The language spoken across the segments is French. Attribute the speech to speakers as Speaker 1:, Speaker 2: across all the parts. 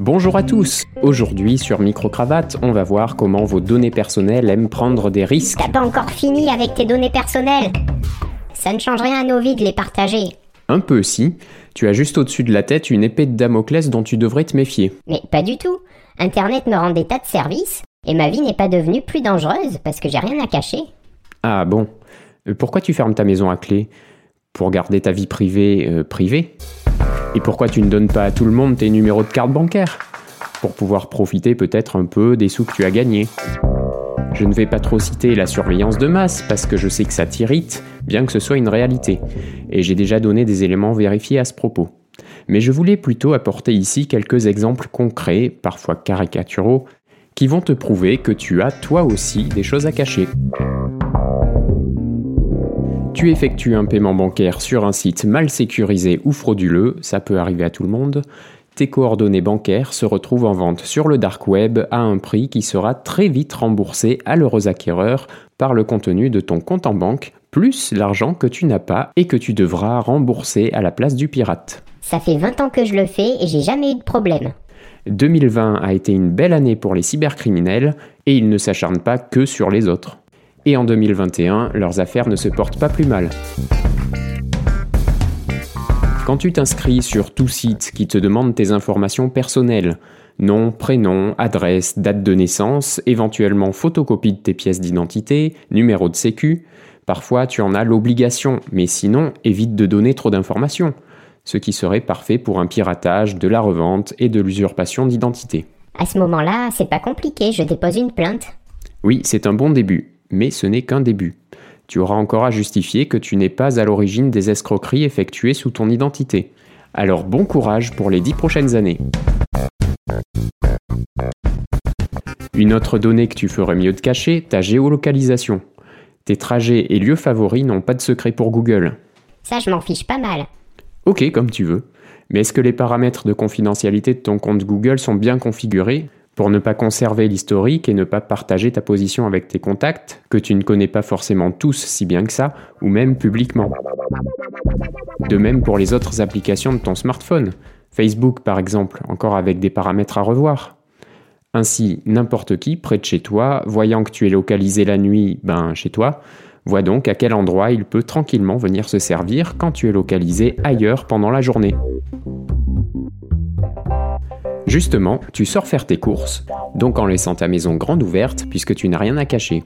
Speaker 1: Bonjour à tous Aujourd'hui sur Microcravate, on va voir comment vos données personnelles aiment prendre des risques.
Speaker 2: T'as pas encore fini avec tes données personnelles Ça ne change rien à nos vies de les partager.
Speaker 1: Un peu si. Tu as juste au-dessus de la tête une épée de Damoclès dont tu devrais te méfier.
Speaker 2: Mais pas du tout. Internet me rend des tas de services et ma vie n'est pas devenue plus dangereuse parce que j'ai rien à cacher.
Speaker 1: Ah bon Euh, Pourquoi tu fermes ta maison à clé? Pour garder ta vie privée euh, privée? Et pourquoi tu ne donnes pas à tout le monde tes numéros de carte bancaire? Pour pouvoir profiter peut-être un peu des sous que tu as gagnés. Je ne vais pas trop citer la surveillance de masse parce que je sais que ça t'irrite, bien que ce soit une réalité. Et j'ai déjà donné des éléments vérifiés à ce propos. Mais je voulais plutôt apporter ici quelques exemples concrets, parfois caricaturaux, qui vont te prouver que tu as toi aussi des choses à cacher. Tu effectues un paiement bancaire sur un site mal sécurisé ou frauduleux, ça peut arriver à tout le monde. Tes coordonnées bancaires se retrouvent en vente sur le dark web à un prix qui sera très vite remboursé à l'heureux acquéreur par le contenu de ton compte en banque, plus l'argent que tu n'as pas et que tu devras rembourser à la place du pirate.
Speaker 2: Ça fait 20 ans que je le fais et j'ai jamais eu de problème.
Speaker 1: 2020 a été une belle année pour les cybercriminels et ils ne s'acharnent pas que sur les autres. Et en 2021, leurs affaires ne se portent pas plus mal. Quand tu t'inscris sur tout site qui te demande tes informations personnelles, nom, prénom, adresse, date de naissance, éventuellement photocopie de tes pièces d'identité, numéro de sécu, parfois tu en as l'obligation, mais sinon évite de donner trop d'informations, ce qui serait parfait pour un piratage, de la revente et de l'usurpation d'identité.
Speaker 2: À ce moment-là, c'est pas compliqué, je dépose une plainte.
Speaker 1: Oui, c'est un bon début, mais ce n'est qu'un début. Tu auras encore à justifier que tu n'es pas à l'origine des escroqueries effectuées sous ton identité. Alors bon courage pour les dix prochaines années. Une autre donnée que tu ferais mieux de cacher, ta géolocalisation. Tes trajets et lieux favoris n'ont pas de secret pour Google.
Speaker 2: Ça, je m'en fiche pas mal.
Speaker 1: Ok, comme tu veux. Mais est-ce que les paramètres de confidentialité de ton compte Google sont bien configurés pour ne pas conserver l'historique et ne pas partager ta position avec tes contacts, que tu ne connais pas forcément tous si bien que ça, ou même publiquement De même pour les autres applications de ton smartphone. Facebook par exemple, encore avec des paramètres à revoir. Ainsi, n'importe qui près de chez toi, voyant que tu es localisé la nuit, ben chez toi, voit donc à quel endroit il peut tranquillement venir se servir quand tu es localisé ailleurs pendant la journée. Justement, tu sors faire tes courses, donc en laissant ta maison grande ouverte puisque tu n'as rien à cacher.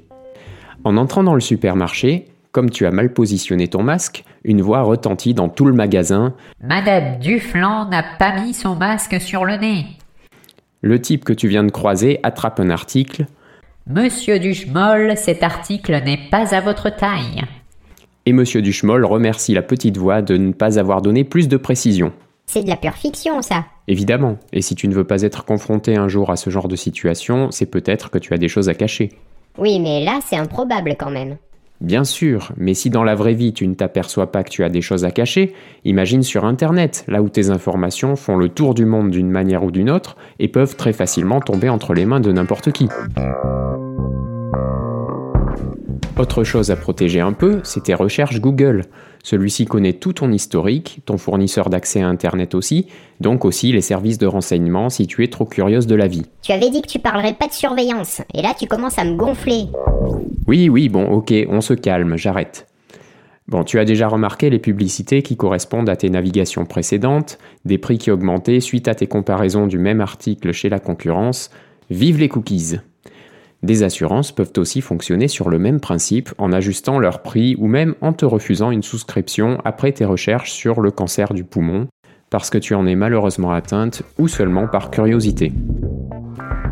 Speaker 1: En entrant dans le supermarché, comme tu as mal positionné ton masque, une voix retentit dans tout le magasin
Speaker 3: Madame Duflan n'a pas mis son masque sur le nez.
Speaker 1: Le type que tu viens de croiser attrape un article
Speaker 3: Monsieur Duchemol, cet article n'est pas à votre taille.
Speaker 1: et Monsieur Duchemol remercie la petite voix de ne pas avoir donné plus de précision.
Speaker 2: C'est de la pure fiction, ça.
Speaker 1: Évidemment, et si tu ne veux pas être confronté un jour à ce genre de situation, c'est peut-être que tu as des choses à cacher.
Speaker 2: Oui, mais là, c'est improbable quand même.
Speaker 1: Bien sûr, mais si dans la vraie vie tu ne t'aperçois pas que tu as des choses à cacher, imagine sur Internet, là où tes informations font le tour du monde d'une manière ou d'une autre et peuvent très facilement tomber entre les mains de n'importe qui. Autre chose à protéger un peu, c'est tes recherches Google. Celui-ci connaît tout ton historique, ton fournisseur d'accès à Internet aussi, donc aussi les services de renseignement si tu es trop curieuse de la vie.
Speaker 2: Tu avais dit que tu parlerais pas de surveillance, et là tu commences à me gonfler.
Speaker 1: Oui, oui, bon, ok, on se calme, j'arrête. Bon, tu as déjà remarqué les publicités qui correspondent à tes navigations précédentes, des prix qui augmentaient suite à tes comparaisons du même article chez la concurrence. Vive les cookies Des assurances peuvent aussi fonctionner sur le même principe en ajustant leur prix ou même en te refusant une souscription après tes recherches sur le cancer du poumon, parce que tu en es malheureusement atteinte ou seulement par curiosité.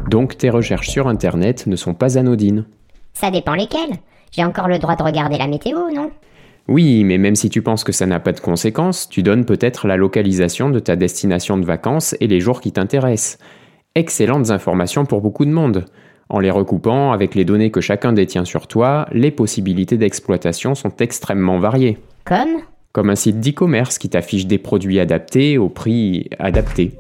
Speaker 1: Donc tes recherches sur Internet ne sont pas anodines.
Speaker 2: Ça dépend lesquels. J'ai encore le droit de regarder la météo, non?
Speaker 1: Oui, mais même si tu penses que ça n'a pas de conséquences, tu donnes peut-être la localisation de ta destination de vacances et les jours qui t'intéressent. Excellentes informations pour beaucoup de monde. En les recoupant avec les données que chacun détient sur toi, les possibilités d'exploitation sont extrêmement variées.
Speaker 2: Comme?
Speaker 1: Comme un site d'e-commerce qui t'affiche des produits adaptés au prix adapté.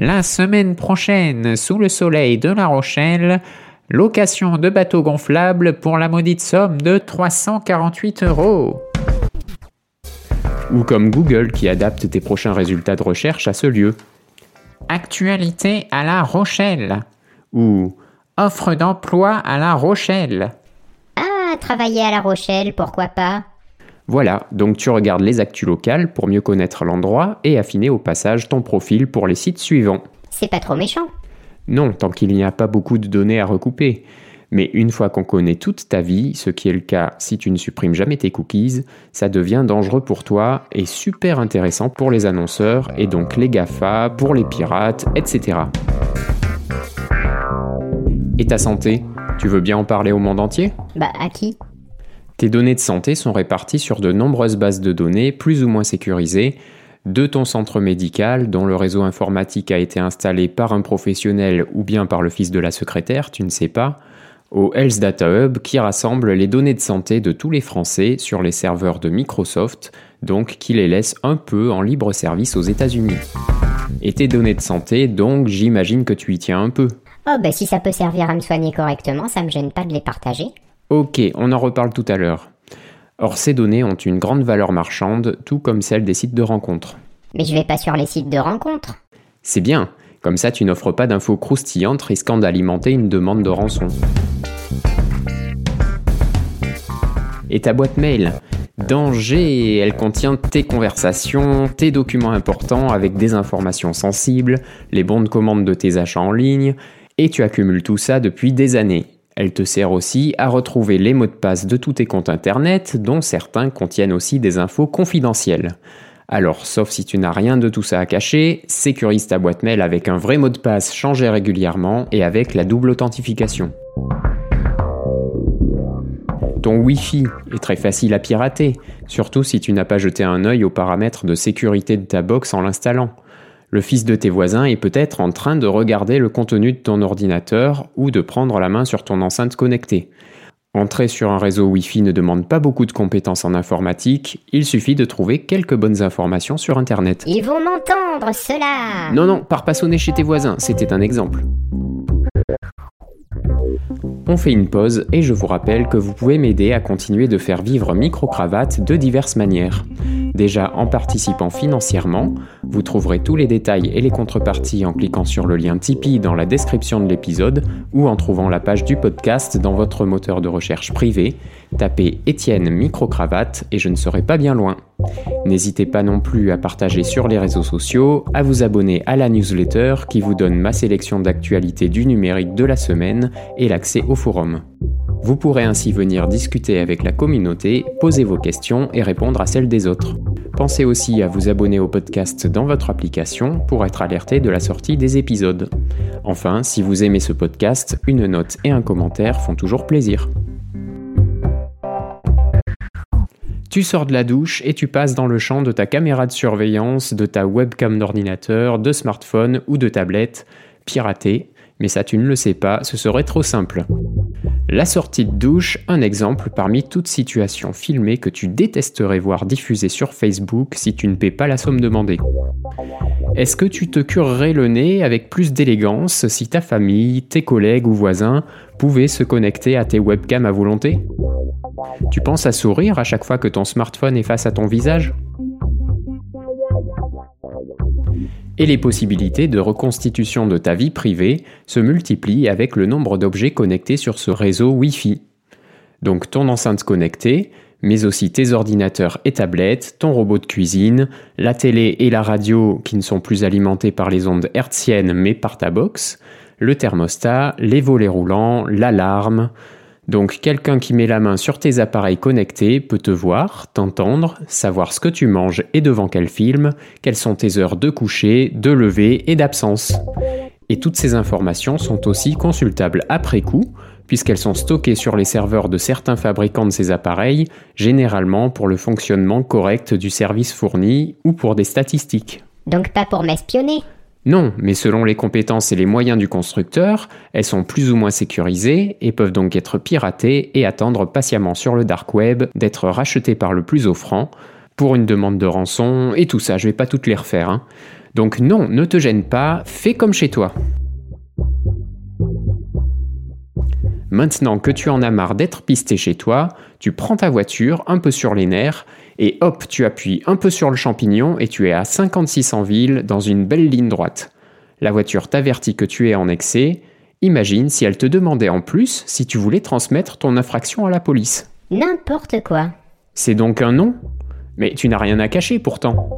Speaker 3: La semaine prochaine, sous le soleil de La Rochelle, location de bateau gonflable pour la maudite somme de 348 euros.
Speaker 1: Ou comme Google qui adapte tes prochains résultats de recherche à ce lieu.
Speaker 3: Actualité à La Rochelle.
Speaker 1: Ou
Speaker 3: Offre d'emploi à La Rochelle.
Speaker 2: Ah, travailler à La Rochelle, pourquoi pas?
Speaker 1: Voilà, donc tu regardes les actus locales pour mieux connaître l'endroit et affiner au passage ton profil pour les sites suivants.
Speaker 2: C'est pas trop méchant.
Speaker 1: Non, tant qu'il n'y a pas beaucoup de données à recouper. Mais une fois qu'on connaît toute ta vie, ce qui est le cas si tu ne supprimes jamais tes cookies, ça devient dangereux pour toi et super intéressant pour les annonceurs et donc les GAFA, pour les pirates, etc. Et ta santé? Tu veux bien en parler au monde entier?
Speaker 2: Bah, à qui?
Speaker 1: Tes données de santé sont réparties sur de nombreuses bases de données plus ou moins sécurisées de ton centre médical dont le réseau informatique a été installé par un professionnel ou bien par le fils de la secrétaire, tu ne sais pas, au Health Data Hub qui rassemble les données de santé de tous les Français sur les serveurs de Microsoft, donc qui les laisse un peu en libre service aux États-Unis. Et tes données de santé, donc j'imagine que tu y tiens un peu.
Speaker 2: Oh, bah si ça peut servir à me soigner correctement, ça me gêne pas de les partager.
Speaker 1: Ok, on en reparle tout à l'heure. Or, ces données ont une grande valeur marchande, tout comme celles des sites de rencontres.
Speaker 2: Mais je vais pas sur les sites de rencontres.
Speaker 1: C'est bien, comme ça tu n'offres pas d'infos croustillantes risquant d'alimenter une demande de rançon. Et ta boîte mail? Danger, elle contient tes conversations, tes documents importants avec des informations sensibles, les bons de commande de tes achats en ligne, et tu accumules tout ça depuis des années. Elle te sert aussi à retrouver les mots de passe de tous tes comptes internet, dont certains contiennent aussi des infos confidentielles. Alors, sauf si tu n'as rien de tout ça à cacher, sécurise ta boîte mail avec un vrai mot de passe changé régulièrement et avec la double authentification. Ton Wi-Fi est très facile à pirater, surtout si tu n'as pas jeté un œil aux paramètres de sécurité de ta box en l'installant. Le fils de tes voisins est peut-être en train de regarder le contenu de ton ordinateur ou de prendre la main sur ton enceinte connectée. Entrer sur un réseau Wi-Fi ne demande pas beaucoup de compétences en informatique, il suffit de trouver quelques bonnes informations sur Internet.
Speaker 2: Ils vont m'entendre, cela
Speaker 1: Non, non, pars pas sonner chez tes voisins, c'était un exemple. On fait une pause et je vous rappelle que vous pouvez m'aider à continuer de faire vivre Microcravate de diverses manières. Déjà en participant financièrement, vous trouverez tous les détails et les contreparties en cliquant sur le lien Tipeee dans la description de l'épisode ou en trouvant la page du podcast dans votre moteur de recherche privé. Tapez Étienne Microcravate et je ne serai pas bien loin. N'hésitez pas non plus à partager sur les réseaux sociaux, à vous abonner à la newsletter qui vous donne ma sélection d'actualités du numérique de la semaine et l'accès au forum. Vous pourrez ainsi venir discuter avec la communauté, poser vos questions et répondre à celles des autres. Pensez aussi à vous abonner au podcast dans votre application pour être alerté de la sortie des épisodes. Enfin, si vous aimez ce podcast, une note et un commentaire font toujours plaisir. Tu sors de la douche et tu passes dans le champ de ta caméra de surveillance, de ta webcam d'ordinateur, de smartphone ou de tablette, piratée, mais ça tu ne le sais pas, ce serait trop simple. La sortie de douche, un exemple parmi toutes situations filmées que tu détesterais voir diffusées sur Facebook si tu ne paies pas la somme demandée. Est-ce que tu te curerais le nez avec plus d'élégance si ta famille, tes collègues ou voisins pouvaient se connecter à tes webcams à volonté? Tu penses à sourire à chaque fois que ton smartphone est face à ton visage? Et les possibilités de reconstitution de ta vie privée se multiplient avec le nombre d'objets connectés sur ce réseau Wi-Fi. Donc ton enceinte connectée, mais aussi tes ordinateurs et tablettes, ton robot de cuisine, la télé et la radio qui ne sont plus alimentés par les ondes hertziennes mais par ta box, le thermostat, les volets roulants, l'alarme, donc quelqu'un qui met la main sur tes appareils connectés peut te voir, t'entendre, savoir ce que tu manges et devant quel film, quelles sont tes heures de coucher, de lever et d'absence. Et toutes ces informations sont aussi consultables après coup, puisqu'elles sont stockées sur les serveurs de certains fabricants de ces appareils, généralement pour le fonctionnement correct du service fourni ou pour des statistiques.
Speaker 2: Donc pas pour m'espionner
Speaker 1: non, mais selon les compétences et les moyens du constructeur, elles sont plus ou moins sécurisées et peuvent donc être piratées et attendre patiemment sur le dark web d'être rachetées par le plus offrant pour une demande de rançon et tout ça, je vais pas toutes les refaire. Hein. Donc non, ne te gêne pas, fais comme chez toi. Maintenant que tu en as marre d'être pisté chez toi, tu prends ta voiture un peu sur les nerfs et hop, tu appuies un peu sur le champignon et tu es à 56 en ville dans une belle ligne droite. La voiture t'avertit que tu es en excès. Imagine si elle te demandait en plus si tu voulais transmettre ton infraction à la police.
Speaker 2: N'importe quoi.
Speaker 1: C'est donc un non? Mais tu n'as rien à cacher pourtant.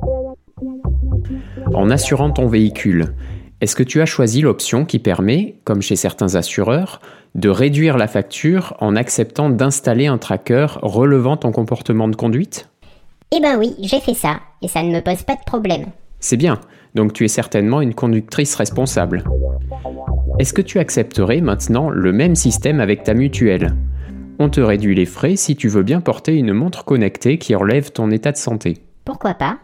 Speaker 1: En assurant ton véhicule, est-ce que tu as choisi l'option qui permet, comme chez certains assureurs, de réduire la facture en acceptant d'installer un tracker relevant ton comportement de conduite?
Speaker 2: Eh ben oui, j'ai fait ça, et ça ne me pose pas de problème.
Speaker 1: C'est bien, donc tu es certainement une conductrice responsable. Est-ce que tu accepterais maintenant le même système avec ta mutuelle? On te réduit les frais si tu veux bien porter une montre connectée qui relève ton état de santé.
Speaker 2: Pourquoi pas?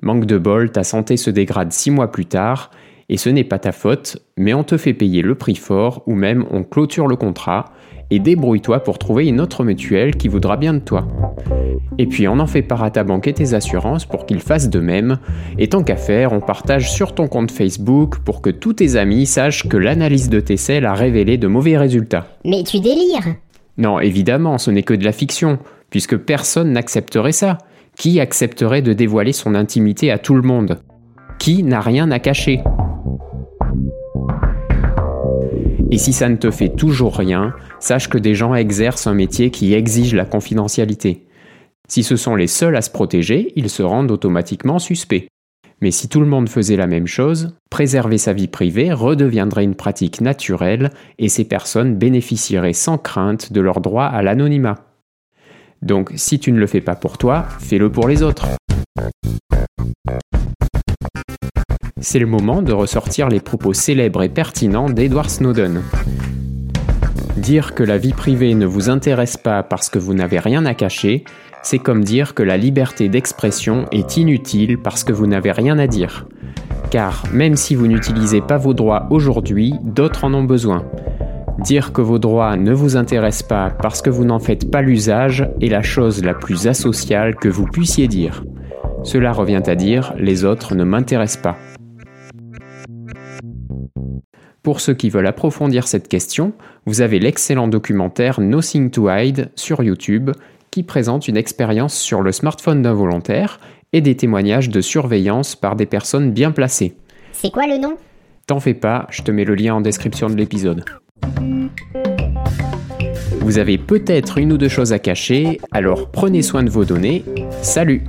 Speaker 1: Manque de bol, ta santé se dégrade six mois plus tard, et ce n'est pas ta faute, mais on te fait payer le prix fort ou même on clôture le contrat, et débrouille-toi pour trouver une autre mutuelle qui voudra bien de toi. Et puis on en fait part à ta banque et tes assurances pour qu'ils fassent de même, et tant qu'à faire, on partage sur ton compte Facebook pour que tous tes amis sachent que l'analyse de tes selles a révélé de mauvais résultats.
Speaker 2: Mais tu délires
Speaker 1: Non, évidemment, ce n'est que de la fiction, puisque personne n'accepterait ça. Qui accepterait de dévoiler son intimité à tout le monde? Qui n'a rien à cacher? Et si ça ne te fait toujours rien, sache que des gens exercent un métier qui exige la confidentialité. Si ce sont les seuls à se protéger, ils se rendent automatiquement suspects. Mais si tout le monde faisait la même chose, préserver sa vie privée redeviendrait une pratique naturelle et ces personnes bénéficieraient sans crainte de leur droit à l'anonymat. Donc si tu ne le fais pas pour toi, fais-le pour les autres. C'est le moment de ressortir les propos célèbres et pertinents d'Edward Snowden. Dire que la vie privée ne vous intéresse pas parce que vous n'avez rien à cacher, c'est comme dire que la liberté d'expression est inutile parce que vous n'avez rien à dire. Car même si vous n'utilisez pas vos droits aujourd'hui, d'autres en ont besoin. Dire que vos droits ne vous intéressent pas parce que vous n'en faites pas l'usage est la chose la plus asociale que vous puissiez dire. Cela revient à dire les autres ne m'intéressent pas. Pour ceux qui veulent approfondir cette question, vous avez l'excellent documentaire Nothing to Hide sur YouTube qui présente une expérience sur le smartphone d'un volontaire et des témoignages de surveillance par des personnes bien placées.
Speaker 2: C'est quoi le nom?
Speaker 1: T'en fais pas, je te mets le lien en description de l'épisode. Vous avez peut-être une ou deux choses à cacher, alors prenez soin de vos données. Salut